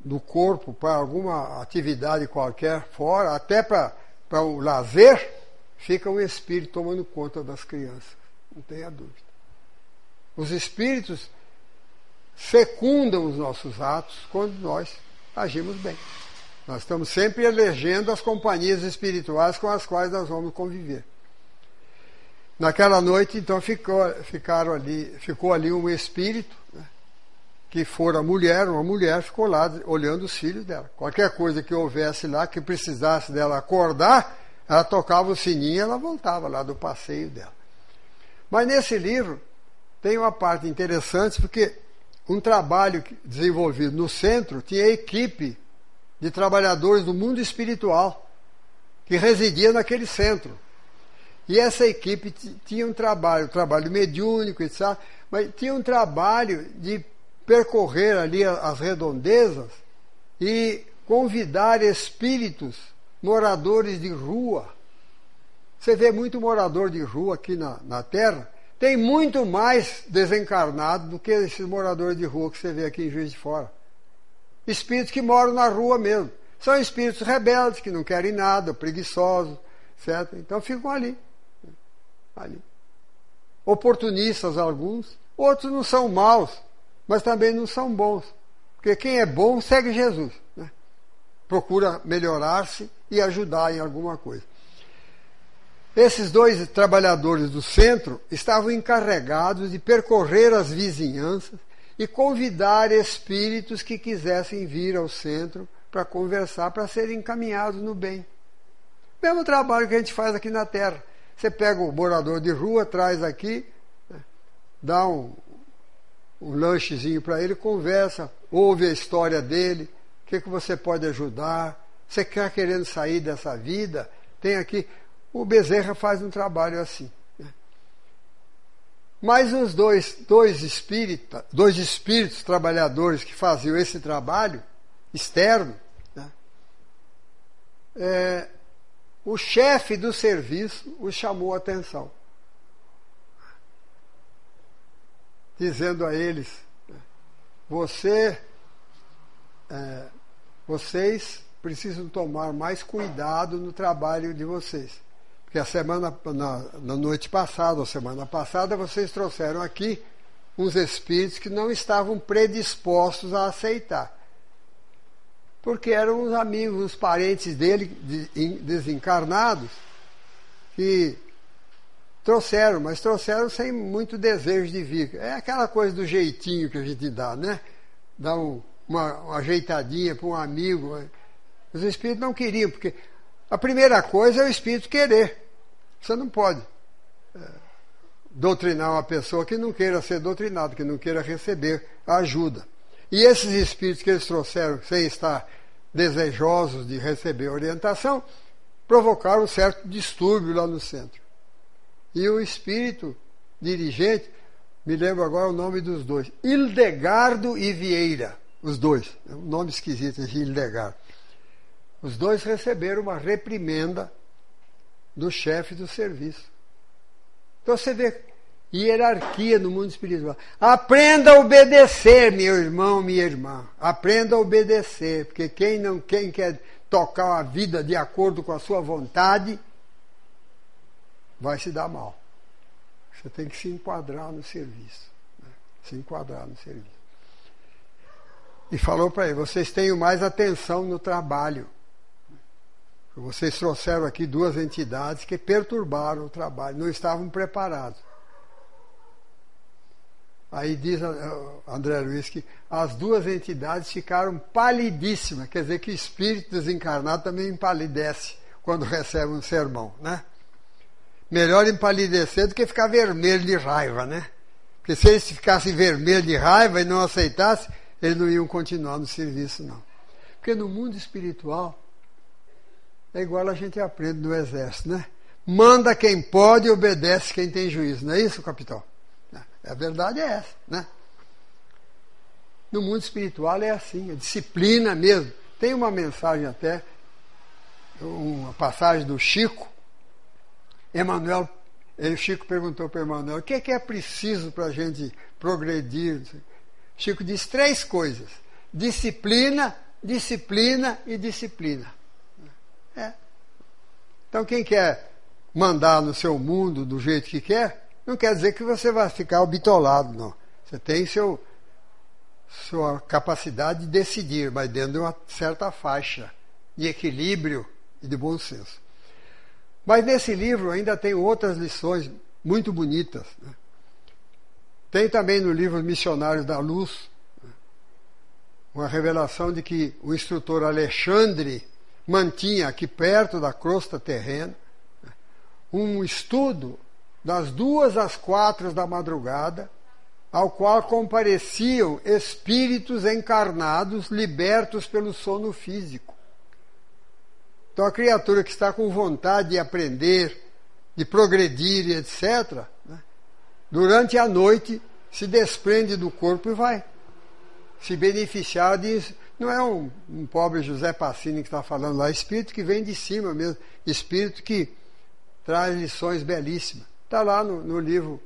do corpo para alguma atividade qualquer fora, até para o lazer, fica o espírito tomando conta das crianças. Não tenha dúvida. Os espíritos fecundam os nossos atos quando nós agimos bem. Nós estamos sempre elegendo as companhias espirituais com as quais nós vamos conviver. Naquela noite, então, ficou, ficaram ali, ficou ali um espírito que fora mulher, uma mulher ficou lá olhando os filhos dela. Qualquer coisa que houvesse lá que precisasse dela acordar, ela tocava o sininho e ela voltava lá do passeio dela. Mas nesse livro tem uma parte interessante, porque um trabalho desenvolvido no centro tinha equipe de trabalhadores do mundo espiritual que residia naquele centro. E essa equipe tinha um trabalho, um trabalho mediúnico, etc., mas tinha um trabalho de percorrer ali as redondezas e convidar espíritos moradores de rua. Você vê muito morador de rua aqui na, na Terra, tem muito mais desencarnado do que esses moradores de rua que você vê aqui em Juiz de Fora. Espíritos que moram na rua mesmo. São espíritos rebeldes, que não querem nada, preguiçosos, certo? Então ficam ali. ali. Oportunistas alguns, outros não são maus, mas também não são bons. Porque quem é bom segue Jesus. Né? Procura melhorar-se e ajudar em alguma coisa. Esses dois trabalhadores do centro estavam encarregados de percorrer as vizinhanças e convidar espíritos que quisessem vir ao centro para conversar, para serem encaminhados no bem. Mesmo trabalho que a gente faz aqui na Terra. Você pega o morador de rua, traz aqui, né? dá um, um lanchezinho para ele, conversa, ouve a história dele, o que, que você pode ajudar. Você quer querendo sair dessa vida? Tem aqui. O Bezerra faz um trabalho assim. Né? Mas os dois, dois, espírita, dois espíritos trabalhadores que faziam esse trabalho externo, né? é, o chefe do serviço os chamou a atenção. Dizendo a eles: você, é, vocês precisam tomar mais cuidado no trabalho de vocês. Porque a semana, na, na noite passada, ou semana passada, vocês trouxeram aqui uns espíritos que não estavam predispostos a aceitar. Porque eram os amigos, os parentes dele, desencarnados, que trouxeram, mas trouxeram sem muito desejo de vir. É aquela coisa do jeitinho que a gente dá, né? Dá um, uma, uma ajeitadinha para um amigo. Os espíritos não queriam, porque a primeira coisa é o espírito querer. Você não pode é, doutrinar uma pessoa que não queira ser doutrinado, que não queira receber ajuda. E esses espíritos que eles trouxeram, sem estar desejosos de receber orientação, provocaram um certo distúrbio lá no centro. E o espírito dirigente, me lembro agora o nome dos dois, Hildegardo e Vieira, os dois, é um nome esquisito, Hildegardo. Os dois receberam uma reprimenda do chefe do serviço. Então você vê hierarquia no mundo espiritual. Aprenda a obedecer, meu irmão, minha irmã. Aprenda a obedecer, porque quem não quem quer tocar a vida de acordo com a sua vontade vai se dar mal. Você tem que se enquadrar no serviço. Né? Se enquadrar no serviço. E falou para ele: vocês tenham mais atenção no trabalho. Vocês trouxeram aqui duas entidades que perturbaram o trabalho, não estavam preparados. Aí diz André Luiz que as duas entidades ficaram palidíssimas, quer dizer que o espírito desencarnado também empalidece quando recebe um sermão, né? Melhor empalidecer do que ficar vermelho de raiva, né? Porque se eles ficassem vermelho de raiva e não aceitassem, eles não iam continuar no serviço, não. Porque no mundo espiritual, é igual a gente aprende no exército, né? Manda quem pode e obedece quem tem juízo, não é isso, capitão? A verdade é essa, né? No mundo espiritual é assim, a disciplina mesmo. Tem uma mensagem até, uma passagem do Chico. Emmanuel, ele, Chico perguntou para Emmanuel, o que é, que é preciso para a gente progredir? Chico disse três coisas: disciplina, disciplina e disciplina. É. Então, quem quer mandar no seu mundo do jeito que quer, não quer dizer que você vai ficar bitolado, não. Você tem seu, sua capacidade de decidir, mas dentro de uma certa faixa de equilíbrio e de bom senso. Mas nesse livro ainda tem outras lições muito bonitas. Né? Tem também no livro Missionários da Luz né? uma revelação de que o instrutor Alexandre mantinha aqui perto da crosta terrena um estudo das duas às quatro da madrugada, ao qual compareciam espíritos encarnados libertos pelo sono físico. Então a criatura que está com vontade de aprender, de progredir e etc., né, durante a noite se desprende do corpo e vai se beneficiar disso. Não é um, um pobre José Passini que está falando lá, espírito que vem de cima mesmo, espírito que traz lições belíssimas. Está lá no, no livro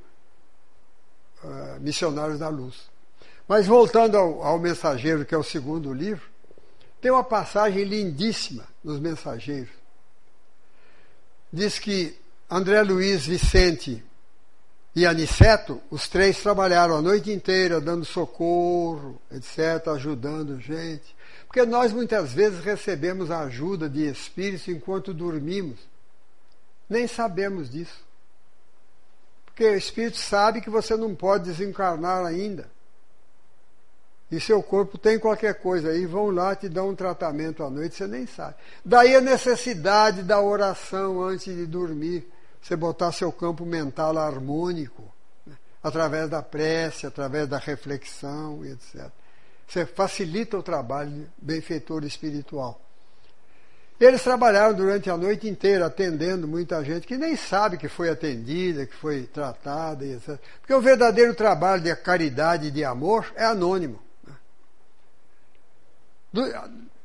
uh, Missionários da Luz. Mas voltando ao, ao Mensageiro, que é o segundo livro, tem uma passagem lindíssima nos Mensageiros. Diz que André Luiz Vicente e Aniceto, os três trabalharam a noite inteira dando socorro, etc., ajudando gente. Porque nós muitas vezes recebemos a ajuda de espíritos enquanto dormimos. Nem sabemos disso. Porque o espírito sabe que você não pode desencarnar ainda. E seu corpo tem qualquer coisa aí, vão lá te dar um tratamento à noite, você nem sabe. Daí a necessidade da oração antes de dormir. você botar seu campo mental harmônico, né? através da prece, através da reflexão, etc. Você facilita o trabalho de benfeitor espiritual. Eles trabalharam durante a noite inteira atendendo muita gente que nem sabe que foi atendida, que foi tratada, etc. Porque o verdadeiro trabalho de caridade e de amor é anônimo.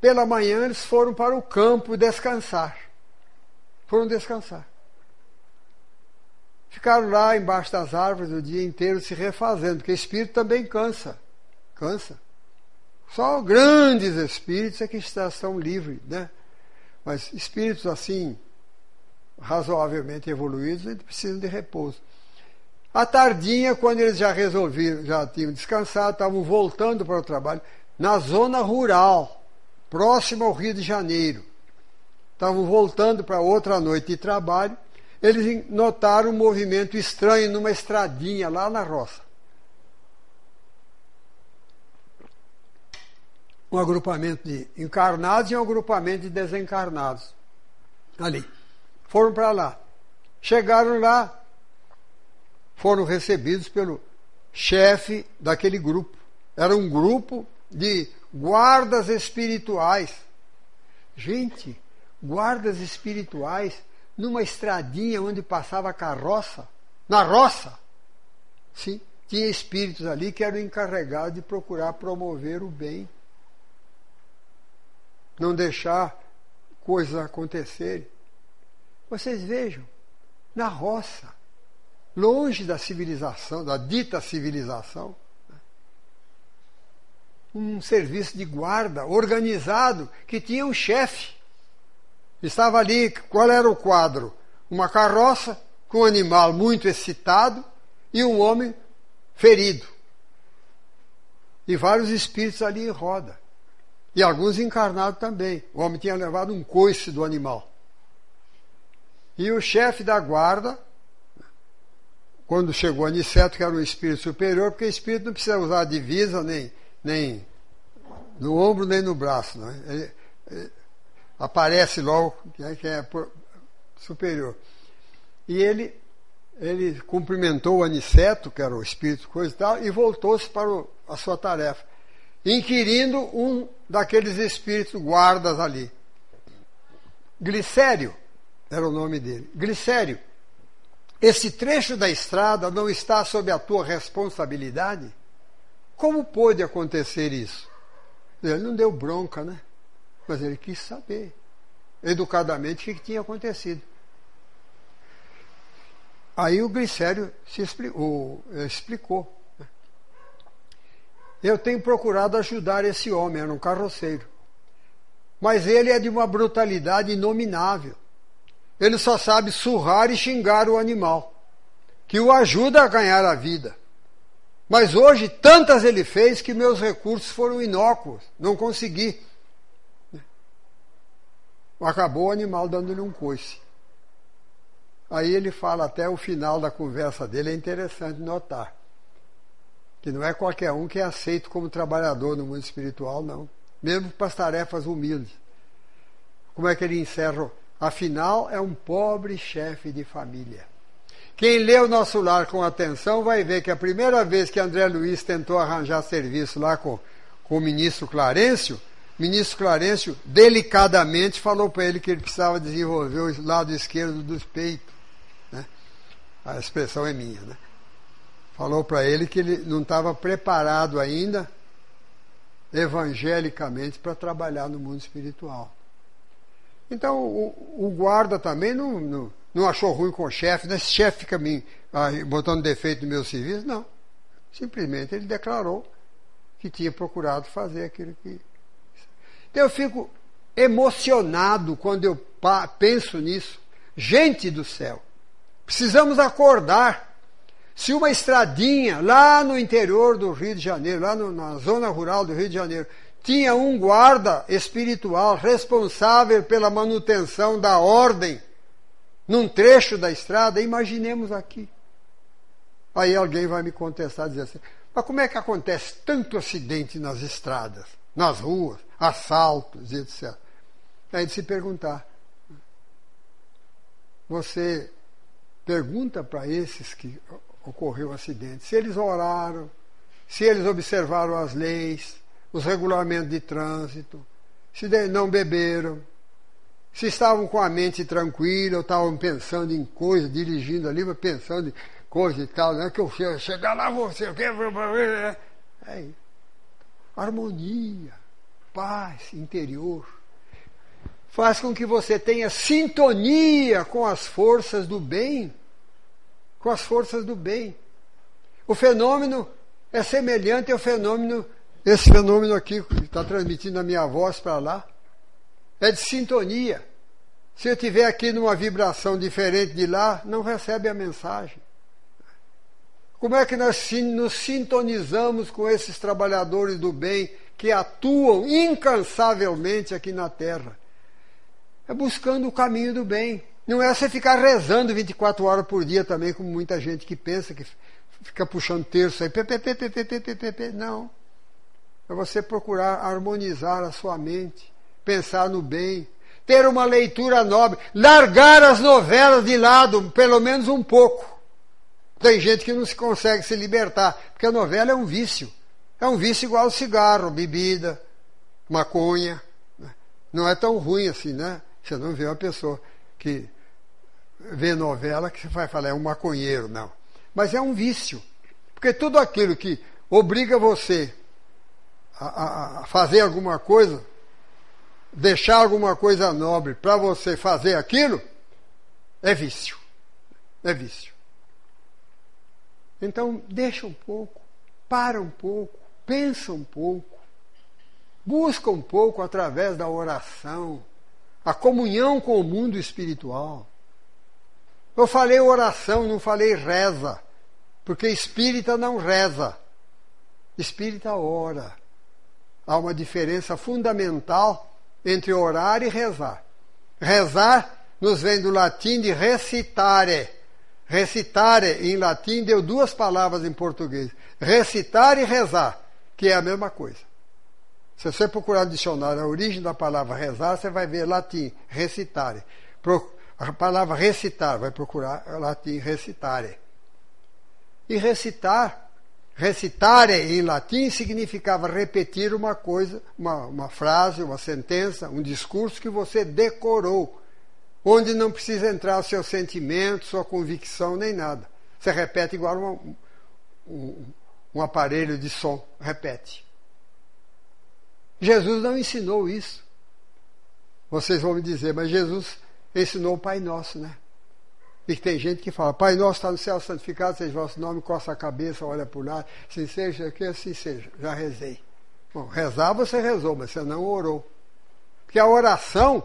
Pela manhã eles foram para o campo descansar. Foram descansar. Ficaram lá embaixo das árvores o dia inteiro se refazendo, porque espírito também cansa. Cansa. Só grandes espíritos é que estão livres, né? Mas espíritos assim, razoavelmente evoluídos, eles precisam de repouso. À tardinha, quando eles já resolviram, já tinham descansado, estavam voltando para o trabalho, na zona rural, próximo ao Rio de Janeiro. Estavam voltando para outra noite de trabalho, eles notaram um movimento estranho numa estradinha lá na roça. um agrupamento de encarnados e um agrupamento de desencarnados. Ali. Foram para lá. Chegaram lá, foram recebidos pelo chefe daquele grupo. Era um grupo de guardas espirituais. Gente, guardas espirituais numa estradinha onde passava carroça, na roça. Sim, tinha espíritos ali que eram encarregados de procurar promover o bem não deixar coisas acontecerem. Vocês vejam, na roça, longe da civilização, da dita civilização, um serviço de guarda organizado que tinha um chefe. Estava ali, qual era o quadro? Uma carroça com um animal muito excitado e um homem ferido. E vários espíritos ali em roda. E alguns encarnados também. O homem tinha levado um coice do animal. E o chefe da guarda, quando chegou Aniceto, que era um espírito superior, porque espírito não precisa usar divisa nem, nem no ombro nem no braço. Né? Ele, ele aparece logo quem é, é superior. E ele, ele cumprimentou o Aniceto, que era o espírito coisa e tal, e voltou-se para o, a sua tarefa inquirindo um daqueles espíritos guardas ali. Glicério era o nome dele. Glicério, esse trecho da estrada não está sob a tua responsabilidade? Como pôde acontecer isso? Ele não deu bronca, né? Mas ele quis saber, educadamente, o que tinha acontecido. Aí o Glicério se explicou, explicou eu tenho procurado ajudar esse homem, era um carroceiro. Mas ele é de uma brutalidade inominável. Ele só sabe surrar e xingar o animal, que o ajuda a ganhar a vida. Mas hoje, tantas ele fez que meus recursos foram inócuos, não consegui. Acabou o animal dando-lhe um coice. Aí ele fala até o final da conversa dele, é interessante notar que não é qualquer um que é aceito como trabalhador no mundo espiritual, não. Mesmo para as tarefas humildes. Como é que ele encerra? Afinal, é um pobre chefe de família. Quem lê o nosso lar com atenção vai ver que a primeira vez que André Luiz tentou arranjar serviço lá com, com o ministro Clarencio, o ministro Clarencio delicadamente falou para ele que ele precisava desenvolver o lado esquerdo dos peitos. Né? A expressão é minha, né? falou para ele que ele não estava preparado ainda evangelicamente para trabalhar no mundo espiritual. Então o, o guarda também não, não, não, achou ruim com o chefe, né? esse chefe fica me ah, botando defeito no meu serviço, não. Simplesmente ele declarou que tinha procurado fazer aquilo que. Então eu fico emocionado quando eu penso nisso. Gente do céu, precisamos acordar. Se uma estradinha lá no interior do Rio de Janeiro, lá no, na zona rural do Rio de Janeiro, tinha um guarda espiritual responsável pela manutenção da ordem num trecho da estrada, imaginemos aqui. Aí alguém vai me contestar e dizer assim: mas como é que acontece tanto acidente nas estradas, nas ruas, assaltos, etc. Aí de se perguntar: você pergunta para esses que ocorreu o acidente se eles oraram, se eles observaram as leis, os regulamentos de trânsito, se não beberam, se estavam com a mente tranquila, ou estavam pensando em coisas, dirigindo ali, pensando em coisa e tal, não é que eu chegar lá, você, o que? É harmonia, paz interior. Faz com que você tenha sintonia com as forças do bem. Com as forças do bem. O fenômeno é semelhante ao fenômeno, esse fenômeno aqui, que está transmitindo a minha voz para lá, é de sintonia. Se eu estiver aqui numa vibração diferente de lá, não recebe a mensagem. Como é que nós nos sintonizamos com esses trabalhadores do bem que atuam incansavelmente aqui na Terra? É buscando o caminho do bem. Não é você ficar rezando 24 horas por dia também, como muita gente que pensa que fica puxando terço aí. Não. É você procurar harmonizar a sua mente, pensar no bem, ter uma leitura nobre, largar as novelas de lado, pelo menos um pouco. Tem gente que não se consegue se libertar, porque a novela é um vício. É um vício igual ao cigarro, bebida, maconha. Né? Não é tão ruim assim, né? Você não vê uma pessoa que vê novela que você vai falar é um maconheiro, não. Mas é um vício. Porque tudo aquilo que obriga você a, a fazer alguma coisa, deixar alguma coisa nobre para você fazer aquilo, é vício. É vício. Então, deixa um pouco, para um pouco, pensa um pouco, busca um pouco através da oração, a comunhão com o mundo espiritual. Eu falei oração, não falei reza, porque espírita não reza, espírita ora. Há uma diferença fundamental entre orar e rezar. Rezar nos vem do latim de recitare. Recitare em latim deu duas palavras em português: recitar e rezar, que é a mesma coisa. Se você procurar no dicionário a origem da palavra rezar, você vai ver latim, recitare. A palavra recitar, vai procurar latim, recitare. E recitar, recitare em latim significava repetir uma coisa, uma, uma frase, uma sentença, um discurso que você decorou, onde não precisa entrar seu sentimento, sua convicção, nem nada. Você repete igual uma, um, um aparelho de som, repete. Jesus não ensinou isso. Vocês vão me dizer, mas Jesus ensinou o Pai Nosso, né? E tem gente que fala, Pai Nosso está no céu, santificado seja o vosso nome, coça a cabeça, olha o lado, assim seja, que assim seja. Já rezei. Bom, rezar você rezou, mas você não orou. Porque a oração,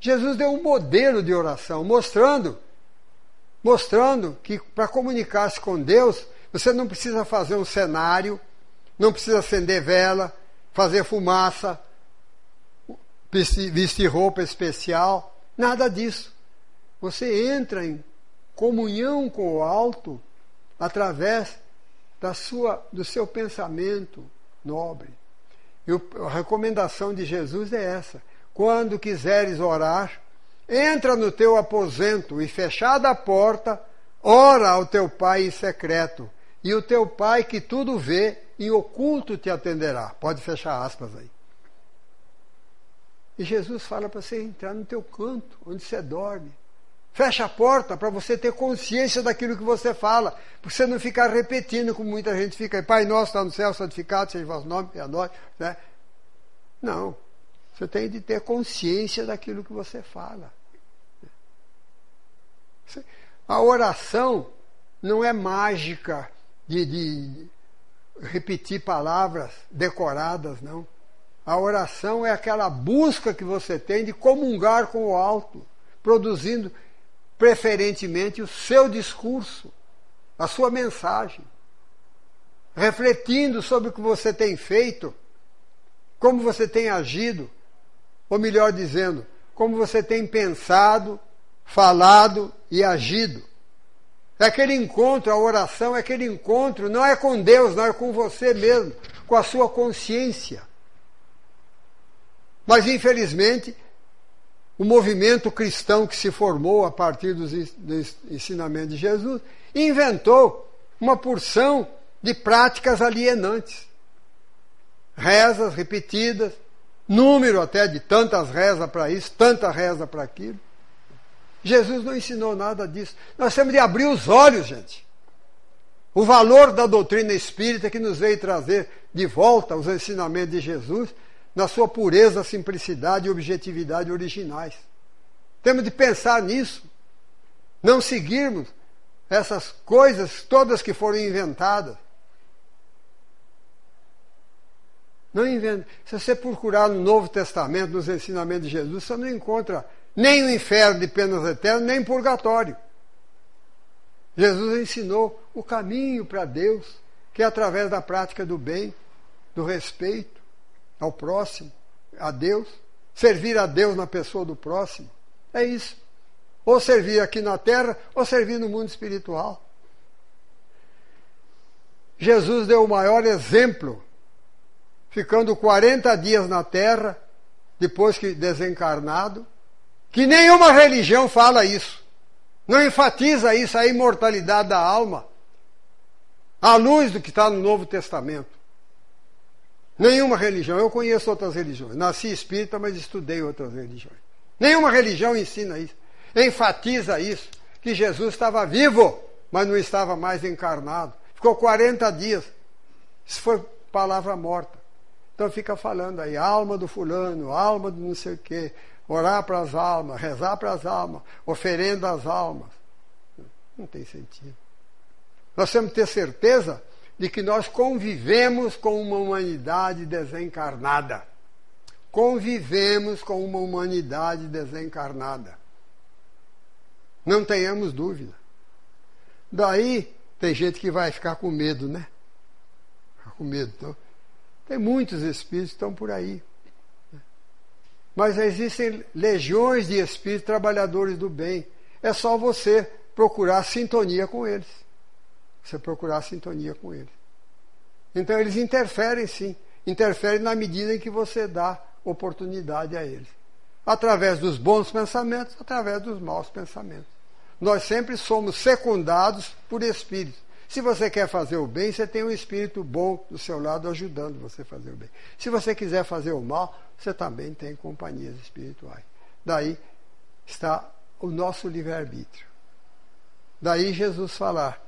Jesus deu um modelo de oração, mostrando, mostrando que para comunicar-se com Deus, você não precisa fazer um cenário, não precisa acender vela, fazer fumaça, vestir roupa especial, nada disso. Você entra em comunhão com o alto através da sua, do seu pensamento nobre. E a recomendação de Jesus é essa: quando quiseres orar, entra no teu aposento e fechada a porta, ora ao teu pai em secreto, e o teu pai que tudo vê em oculto te atenderá. Pode fechar aspas aí. E Jesus fala para você entrar no teu canto, onde você dorme. Fecha a porta para você ter consciência daquilo que você fala, para você não ficar repetindo, como muita gente fica, Pai nosso está no céu, santificado seja o vosso nome, é nós. Né? Não. Você tem de ter consciência daquilo que você fala. A oração não é mágica de, de repetir palavras decoradas, não. A oração é aquela busca que você tem de comungar com o alto, produzindo preferentemente o seu discurso, a sua mensagem, refletindo sobre o que você tem feito, como você tem agido, ou melhor dizendo, como você tem pensado, falado e agido. É aquele encontro, a oração é aquele encontro, não é com Deus, não é com você mesmo, com a sua consciência. Mas infelizmente, o movimento cristão que se formou a partir dos ensinamentos de Jesus, inventou uma porção de práticas alienantes. Rezas repetidas, número até de tantas rezas para isso, tanta reza para aquilo. Jesus não ensinou nada disso. Nós temos de abrir os olhos, gente. O valor da doutrina espírita que nos veio trazer de volta os ensinamentos de Jesus na sua pureza, simplicidade e objetividade originais. Temos de pensar nisso. Não seguirmos essas coisas todas que foram inventadas. Não inventa. Se você procurar no Novo Testamento, nos ensinamentos de Jesus, você não encontra nem o inferno de penas eternas, nem purgatório. Jesus ensinou o caminho para Deus, que é através da prática do bem, do respeito, ao próximo, a Deus, servir a Deus na pessoa do próximo. É isso. Ou servir aqui na terra, ou servir no mundo espiritual. Jesus deu o maior exemplo, ficando 40 dias na terra, depois que desencarnado, que nenhuma religião fala isso. Não enfatiza isso, a imortalidade da alma, à luz do que está no Novo Testamento. Nenhuma religião, eu conheço outras religiões. Nasci espírita, mas estudei outras religiões. Nenhuma religião ensina isso. Enfatiza isso, que Jesus estava vivo, mas não estava mais encarnado. Ficou 40 dias. Isso foi palavra morta. Então fica falando aí, alma do fulano, alma do não sei o quê, orar para as almas, rezar para as almas, oferenda às almas. Não tem sentido. Nós temos que ter certeza de que nós convivemos com uma humanidade desencarnada. Convivemos com uma humanidade desencarnada. Não tenhamos dúvida. Daí tem gente que vai ficar com medo, né? Ficar com medo. Então, tem muitos espíritos que estão por aí. Mas existem legiões de espíritos trabalhadores do bem. É só você procurar sintonia com eles você procurar sintonia com eles. Então eles interferem sim, interferem na medida em que você dá oportunidade a eles. Através dos bons pensamentos, através dos maus pensamentos. Nós sempre somos secundados por espíritos. Se você quer fazer o bem, você tem um espírito bom do seu lado ajudando você a fazer o bem. Se você quiser fazer o mal, você também tem companhias espirituais. Daí está o nosso livre-arbítrio. Daí Jesus falar: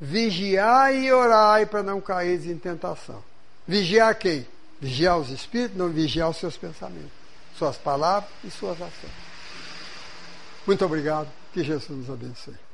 Vigiai e orai para não cair em tentação. Vigiar quem? Vigiar os espíritos, não vigiar os seus pensamentos, suas palavras e suas ações. Muito obrigado. Que Jesus nos abençoe.